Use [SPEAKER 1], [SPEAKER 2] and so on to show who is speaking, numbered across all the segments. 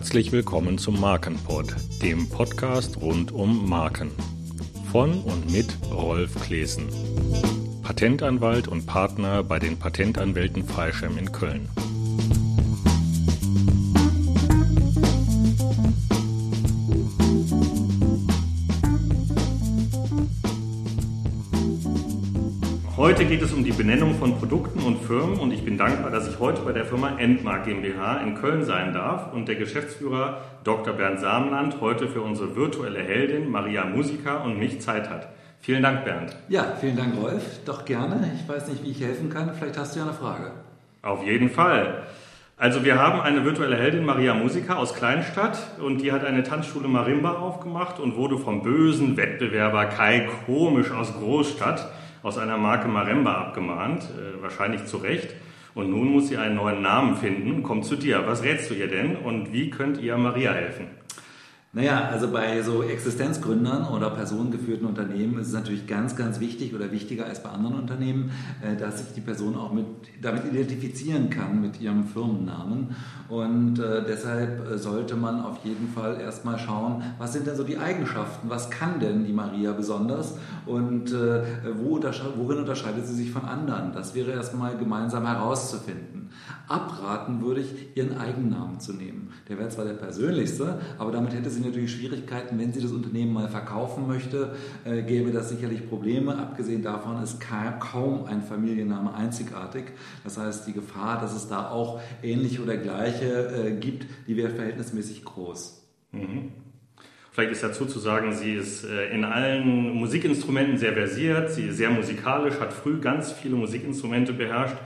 [SPEAKER 1] Herzlich willkommen zum Markenpod, dem Podcast rund um Marken. Von und mit Rolf Klesen, Patentanwalt und Partner bei den Patentanwälten Freischem in Köln. Heute geht es um die Benennung von Produkten und Firmen und ich bin dankbar, dass ich heute bei der Firma Endmark GmbH in Köln sein darf und der Geschäftsführer Dr. Bernd Samenland heute für unsere virtuelle Heldin Maria Musica und mich Zeit hat. Vielen Dank, Bernd.
[SPEAKER 2] Ja, vielen Dank, Rolf. Doch gerne. Ich weiß nicht, wie ich helfen kann. Vielleicht hast du ja eine Frage.
[SPEAKER 1] Auf jeden Fall. Also wir haben eine virtuelle Heldin, Maria Musica aus Kleinstadt und die hat eine Tanzschule Marimba aufgemacht und wurde vom bösen Wettbewerber Kai Komisch aus Großstadt aus einer Marke Maremba abgemahnt, äh, wahrscheinlich zu Recht. Und nun muss sie einen neuen Namen finden. Kommt zu dir. Was rätst du ihr denn und wie könnt ihr Maria helfen?
[SPEAKER 2] Naja, also bei so Existenzgründern oder personengeführten Unternehmen ist es natürlich ganz, ganz wichtig oder wichtiger als bei anderen Unternehmen, äh, dass sich die Person auch mit, damit identifizieren kann mit ihrem Firmennamen. Und äh, deshalb äh, sollte man auf jeden Fall erstmal schauen, was sind denn so die Eigenschaften, was kann denn die Maria besonders und wo worin unterscheidet sie sich von anderen. Das wäre erstmal gemeinsam herauszufinden. Abraten würde ich, ihren Eigennamen zu nehmen. Der wäre zwar der persönlichste, aber damit hätte sie sie natürlich Schwierigkeiten, wenn sie das Unternehmen mal verkaufen möchte, äh, gäbe das sicherlich Probleme. Abgesehen davon ist kaum ein Familienname einzigartig. Das heißt, die Gefahr, dass es da auch ähnliche oder gleiche äh, gibt, die wäre verhältnismäßig groß. Mhm.
[SPEAKER 1] Vielleicht ist dazu zu sagen, sie ist äh, in allen Musikinstrumenten sehr versiert, sie ist sehr musikalisch, hat früh ganz viele Musikinstrumente beherrscht.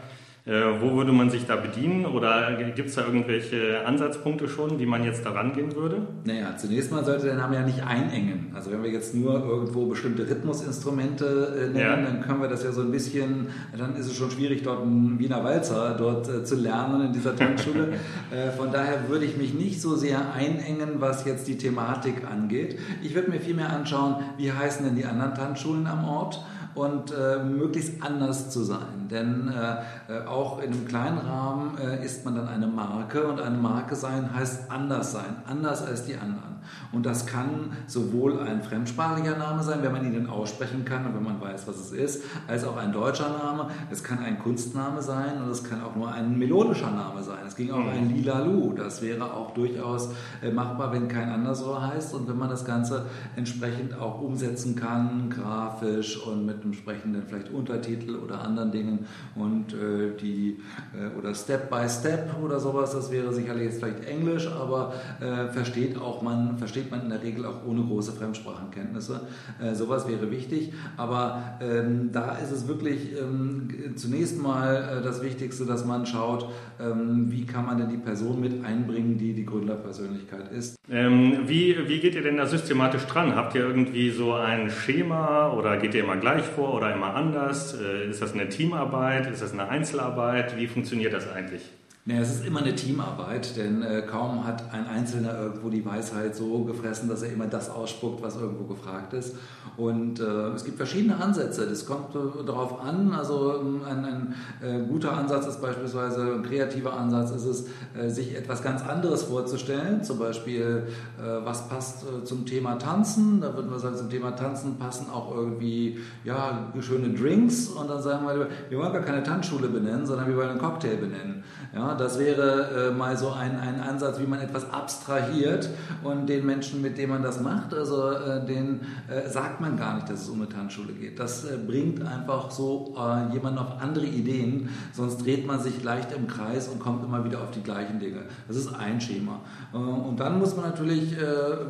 [SPEAKER 1] Äh, wo würde man sich da bedienen oder gibt es da irgendwelche Ansatzpunkte schon, wie man jetzt da rangehen würde?
[SPEAKER 2] Naja, zunächst mal sollte der Name ja nicht einengen. Also wenn wir jetzt nur irgendwo bestimmte Rhythmusinstrumente äh, nennen, ja. dann können wir das ja so ein bisschen, dann ist es schon schwierig, dort einen Wiener Walzer dort äh, zu lernen in dieser Tanzschule. von daher würde ich mich nicht so sehr einengen, was jetzt die Thematik angeht. Ich würde mir vielmehr anschauen, wie heißen denn die anderen Tanzschulen am Ort? Und äh, möglichst anders zu sein. Denn äh, äh, auch in einem kleinen Rahmen äh, ist man dann eine Marke und eine Marke sein heißt anders sein, anders als die anderen. Und das kann sowohl ein fremdsprachiger Name sein, wenn man ihn dann aussprechen kann und wenn man weiß, was es ist, als auch ein deutscher Name. Es kann ein Kunstname sein und es kann auch nur ein melodischer Name sein. Es ging auch mhm. ein Lila Lu. Das wäre auch durchaus äh, machbar, wenn kein anderswo heißt und wenn man das Ganze entsprechend auch umsetzen kann, grafisch und mit entsprechenden vielleicht Untertitel oder anderen Dingen und äh, die äh, oder Step by Step oder sowas. Das wäre sicherlich jetzt vielleicht Englisch, aber äh, versteht auch man versteht man in der Regel auch ohne große Fremdsprachenkenntnisse. Äh, sowas wäre wichtig, aber ähm, da ist es wirklich ähm, zunächst mal äh, das Wichtigste, dass man schaut, ähm, wie kann man denn die Person mit einbringen, die die Gründerpersönlichkeit ist.
[SPEAKER 1] Ähm, wie, wie geht ihr denn da systematisch dran? Habt ihr irgendwie so ein Schema oder geht ihr immer gleich vor oder immer anders? Äh, ist das eine Teamarbeit? Ist das eine Einzelarbeit? Wie funktioniert das eigentlich?
[SPEAKER 2] Naja, es ist immer eine Teamarbeit, denn äh, kaum hat ein Einzelner irgendwo die Weisheit so gefressen, dass er immer das ausspuckt, was irgendwo gefragt ist. Und äh, es gibt verschiedene Ansätze. Das kommt äh, darauf an. Also ähm, ein, ein äh, guter Ansatz ist beispielsweise, ein kreativer Ansatz ist es, äh, sich etwas ganz anderes vorzustellen. Zum Beispiel, äh, was passt zum Thema Tanzen? Da würden wir sagen, zum Thema Tanzen passen auch irgendwie ja, schöne Drinks. Und dann sagen wir, wir wollen gar keine Tanzschule benennen, sondern wir wollen einen Cocktail benennen. Ja, das wäre äh, mal so ein, ein Ansatz, wie man etwas abstrahiert und den Menschen, mit denen man das macht, also äh, den äh, sagt man gar nicht, dass es um eine Tanzschule geht. Das äh, bringt einfach so äh, jemanden auf andere Ideen, sonst dreht man sich leicht im Kreis und kommt immer wieder auf die gleichen Dinge. Das ist ein Schema. Äh, und dann muss man natürlich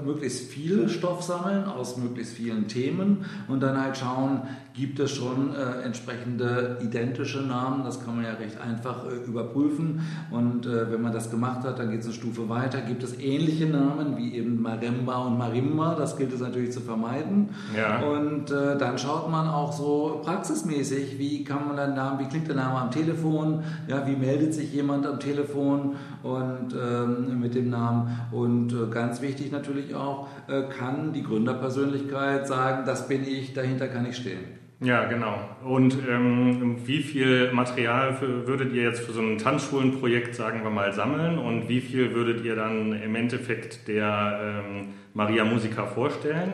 [SPEAKER 2] möglichst viel Stoff sammeln aus möglichst vielen Themen und dann halt schauen, gibt es schon entsprechende identische Namen. Das kann man ja recht einfach überprüfen und äh, wenn man das gemacht hat, dann geht es eine Stufe weiter. Gibt es ähnliche Namen wie eben Maremba und Marimba? Das gilt es natürlich zu vermeiden. Ja. Und äh, dann schaut man auch so praxismäßig, wie kann man den Namen, wie klingt der Name am Telefon? Ja, wie meldet sich jemand am Telefon und ähm, mit dem Namen? Und äh, ganz wichtig natürlich auch, äh, kann die Gründerpersönlichkeit sagen, das bin ich, dahinter kann ich stehen.
[SPEAKER 1] Ja, genau. Und ähm, wie viel Material für, würdet ihr jetzt für so ein Tanzschulenprojekt, sagen wir mal, sammeln und wie viel würdet ihr dann im Endeffekt der ähm, Maria Musica vorstellen?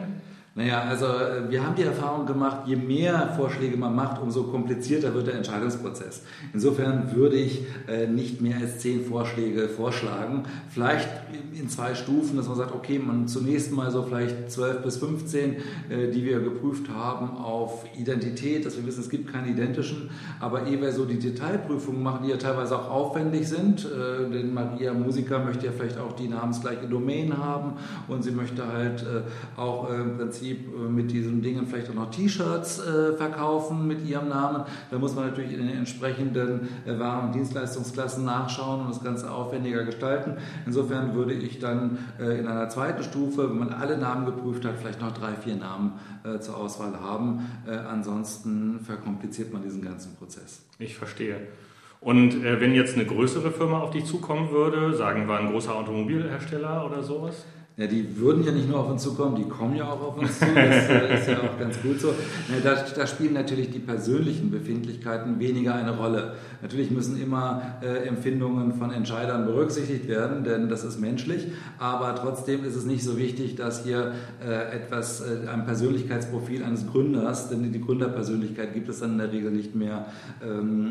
[SPEAKER 2] Naja, also äh, wir haben die Erfahrung gemacht, je mehr Vorschläge man macht, umso komplizierter wird der Entscheidungsprozess. Insofern würde ich äh, nicht mehr als zehn Vorschläge vorschlagen. Vielleicht in zwei Stufen, dass man sagt, okay, man zunächst mal so vielleicht zwölf bis 15, äh, die wir geprüft haben auf Identität, dass wir wissen, es gibt keine identischen, aber ehe wir so die Detailprüfungen machen, die ja teilweise auch aufwendig sind, denn Maria Musiker möchte ja vielleicht auch die namensgleiche Domain haben und sie möchte halt auch im Prinzip Prinzip äh, mit diesen Dingen vielleicht auch noch T-Shirts äh, verkaufen mit ihrem Namen. Da muss man natürlich in den entsprechenden äh, Waren- und Dienstleistungsklassen nachschauen und das Ganze aufwendiger gestalten. Insofern würde ich dann in einer zweiten Stufe, wenn man alle Namen geprüft hat, vielleicht noch drei, vier Namen zur Auswahl haben. ansonsten verkompliziert man diesen ganzen Prozess.
[SPEAKER 1] Ich verstehe. Und äh, wenn jetzt eine größere Firma auf dich zukommen würde, sagen wir ein großer Automobilhersteller oder sowas?
[SPEAKER 2] Ja, die würden ja nicht nur auf uns zukommen, die kommen ja auch auf uns zu. Das äh, ist ja auch ganz gut so. Da, da, spielen natürlich die persönlichen Befindlichkeiten weniger eine Rolle. Natürlich müssen immer äh, Empfindungen von Entscheidern berücksichtigt werden, denn das ist menschlich. Aber trotzdem ist es nicht so wichtig, dass hier äh, etwas, äh, ein Persönlichkeitsprofil eines Gründers, denn die Gründerpersönlichkeit gibt es dann in der Regel nicht mehr, ähm,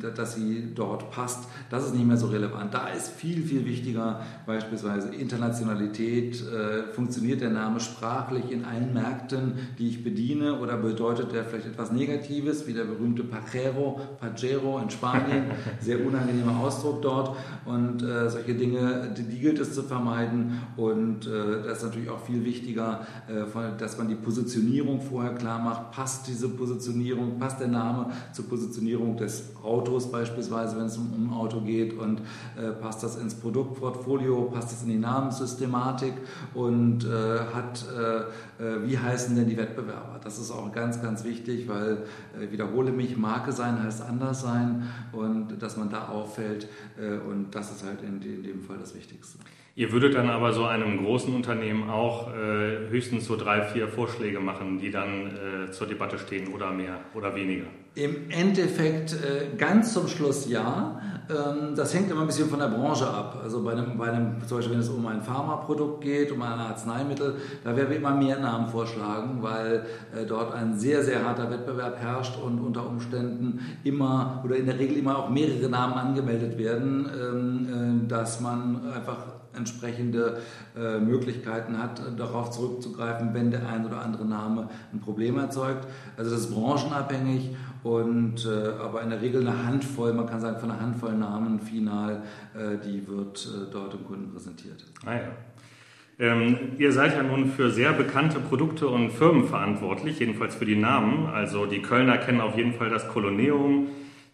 [SPEAKER 2] äh, dass sie dort passt. Das ist nicht mehr so relevant. Da ist viel, viel wichtiger beispielsweise Internationalität Qualität, äh, funktioniert der Name sprachlich in allen Märkten, die ich bediene oder bedeutet er vielleicht etwas Negatives, wie der berühmte Pajero, Pajero in Spanien, sehr unangenehmer Ausdruck dort. Und äh, solche Dinge, die, die, gilt es zu vermeiden. Und äh, das ist natürlich auch viel wichtiger, äh, dass man die Positionierung vorher klar macht, passt diese Positionierung, passt der Name zur Positionierung des Autos beispielsweise, wenn es um, um ein Auto geht? Und äh, passt das ins Produktportfolio, passt das in die Namenssystematik, Thematik und äh, hat, äh, äh, wie heißen denn die Wettbewerber? Das ist auch ganz, ganz wichtig, weil, äh, wiederhole mich, Marke sein heißt anders sein und dass man da auffällt äh, und das ist halt in, in dem Fall das Wichtigste.
[SPEAKER 1] Ihr würdet dann aber so einem großen Unternehmen auch äh, höchstens so drei, vier Vorschläge machen, die dann äh, zur Debatte stehen oder mehr oder weniger?
[SPEAKER 2] Im Endeffekt äh, ganz zum Schluss ja. Ähm, das hängt immer ein bisschen von der Branche ab. Also bei einem, bei einem, zum Beispiel wenn es um ein Pharmaprodukt geht, um ein Arzneimittel, da werden wir immer mehr Namen vorschlagen, weil äh, dort ein sehr, sehr harter Wettbewerb herrscht und unter Umständen immer oder in der Regel immer auch mehrere Namen angemeldet werden, ähm, äh, dass man einfach entsprechende äh, Möglichkeiten hat, darauf zurückzugreifen, wenn der ein oder andere Name ein Problem erzeugt. Also das ist branchenabhängig und äh, aber in der Regel eine Handvoll, man kann sagen von einer Handvoll Namen final, äh, die wird äh, dort dem Kunden präsentiert.
[SPEAKER 1] Ah ja. Ähm, ihr seid ja nun für sehr bekannte Produkte und Firmen verantwortlich, jedenfalls für die Namen. Also die Kölner kennen auf jeden Fall das Koloneum,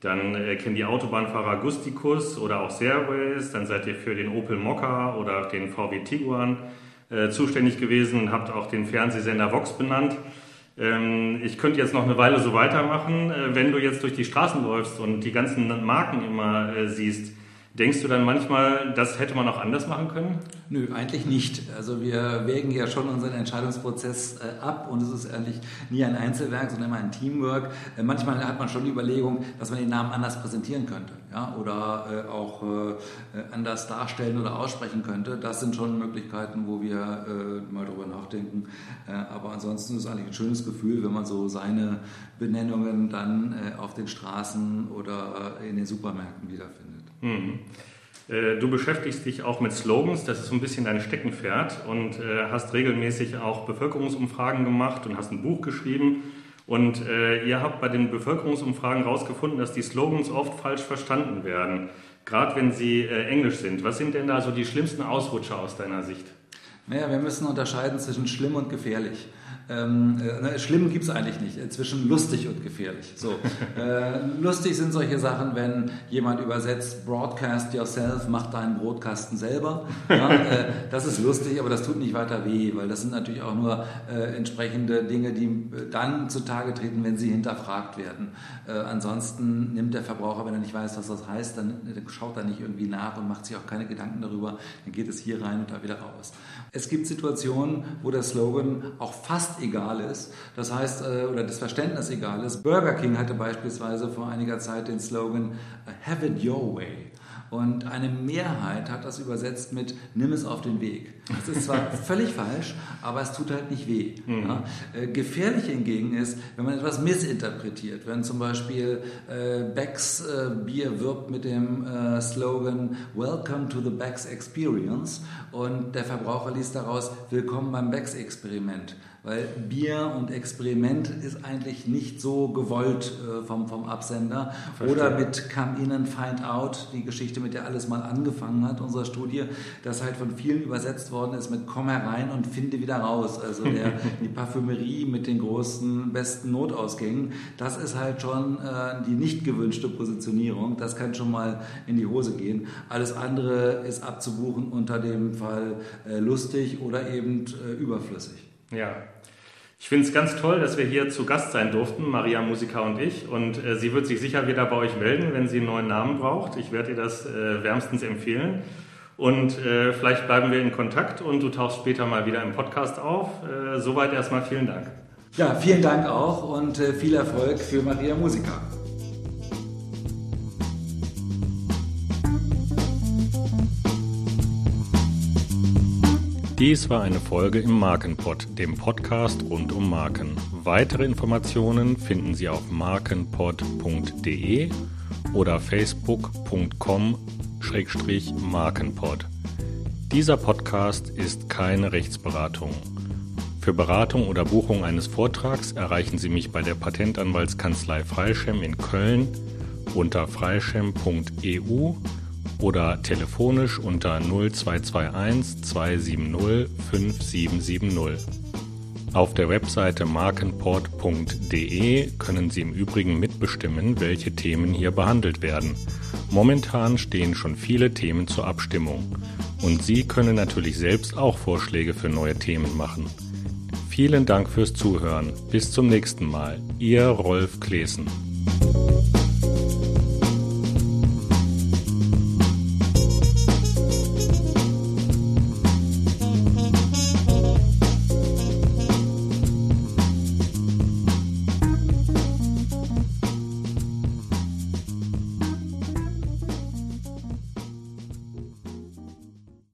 [SPEAKER 1] dann äh, kennen die Autobahnfahrer Gusticus oder auch Serways, dann seid ihr für den Opel Mokka oder den VW Tiguan äh, zuständig gewesen und habt auch den Fernsehsender Vox benannt. Ähm, ich könnte jetzt noch eine Weile so weitermachen. Äh, wenn du jetzt durch die Straßen läufst und die ganzen Marken immer äh, siehst, Denkst du dann manchmal, das hätte man auch anders machen können?
[SPEAKER 2] Nö, eigentlich nicht. Also wir wägen ja schon unseren Entscheidungsprozess äh, ab und es ist eigentlich nie ein Einzelwerk, sondern immer ein Teamwork. Äh, manchmal hat man schon die Überlegung, dass man den Namen anders präsentieren könnte ja, oder äh, auch anders darstellen oder aussprechen könnte. Das sind schon Möglichkeiten, wo wir mal drüber nachdenken. aber ansonsten ist es eigentlich ein schönes Gefühl, wenn man so seine Benennungen dann auf den Straßen oder in den Supermärkten wiederfindet.
[SPEAKER 1] Mhm. Du beschäftigst dich auch mit Slogans, das ist so ein bisschen dein Steckenpferd und äh, hast regelmäßig auch Bevölkerungsumfragen gemacht und hast ein Buch geschrieben. Und äh, ihr habt bei den Bevölkerungsumfragen herausgefunden, dass die Slogans oft falsch verstanden werden, gerade wenn sie äh, englisch sind. Was sind denn da so die schlimmsten Ausrutscher aus deiner Sicht?
[SPEAKER 2] Naja, wir müssen unterscheiden zwischen schlimm und gefährlich. Ähm, äh, ne, schlimm gibt es eigentlich nicht, äh, zwischen lustig und gefährlich. So, äh, lustig sind solche Sachen, wenn jemand übersetzt, broadcast yourself, mach deinen Brotkasten selber. Ja, äh, das ist lustig, aber das tut nicht weiter weh, weil das sind natürlich auch nur äh, entsprechende Dinge, die äh, dann zutage treten, wenn sie hinterfragt werden. ansonsten nimmt der Verbraucher, wenn er nicht weiß, was das heißt, dann schaut er nicht irgendwie nach und macht sich auch keine Gedanken darüber, dann geht es hier rein und da wieder raus. Es gibt Situationen, wo der Slogan auch fast fast egal ist. Das heißt, äh, oder das Verständnis egal ist. Burger King hatte beispielsweise vor einiger Zeit den Slogan Have it your way. Und eine Mehrheit hat das übersetzt mit Nimm es auf den Weg. Das ist zwar völlig falsch, aber es tut halt nicht weh. Mhm. Ja? Äh, gefährlich hingegen ist, wenn man etwas missinterpretiert. Wenn zum Beispiel äh, Becks äh, Bier wirbt mit dem äh, Slogan Welcome to the Becks Experience und der Verbraucher liest daraus Willkommen beim Becks Experiment weil Bier und Experiment ist eigentlich nicht so gewollt äh, vom, vom Absender. Verstehe. Oder mit Come In and Find Out, die Geschichte, mit der alles mal angefangen hat, unsere Studie, das halt von vielen übersetzt worden ist mit Komm herein und finde wieder raus. Also der, die Parfümerie mit den großen, besten Notausgängen, das ist halt schon äh, die nicht gewünschte Positionierung. Das kann schon mal in die Hose gehen. Alles andere ist abzubuchen unter dem Fall äh, lustig oder eben äh, überflüssig.
[SPEAKER 1] Ja, ich finde es ganz toll, dass wir hier zu Gast sein durften, Maria Musiker und ich. Und äh, sie wird sich sicher wieder bei euch melden, wenn sie einen neuen Namen braucht. Ich werde ihr das äh, wärmstens empfehlen. Und äh, vielleicht bleiben wir in Kontakt und du tauchst später mal wieder im Podcast auf. Äh, soweit erstmal vielen Dank.
[SPEAKER 2] Ja, vielen Dank auch und äh, viel Erfolg für Maria Musiker.
[SPEAKER 1] Dies war eine Folge im Markenpod, dem Podcast rund um Marken. Weitere Informationen finden Sie auf markenpod.de oder facebook.com-markenpod. Dieser Podcast ist keine Rechtsberatung. Für Beratung oder Buchung eines Vortrags erreichen Sie mich bei der Patentanwaltskanzlei Freischem in Köln unter freischem.eu oder telefonisch unter 0221 270 5770. Auf der Webseite markenport.de können Sie im Übrigen mitbestimmen, welche Themen hier behandelt werden. Momentan stehen schon viele Themen zur Abstimmung. Und Sie können natürlich selbst auch Vorschläge für neue Themen machen. Vielen Dank fürs Zuhören. Bis zum nächsten Mal. Ihr Rolf Klesen.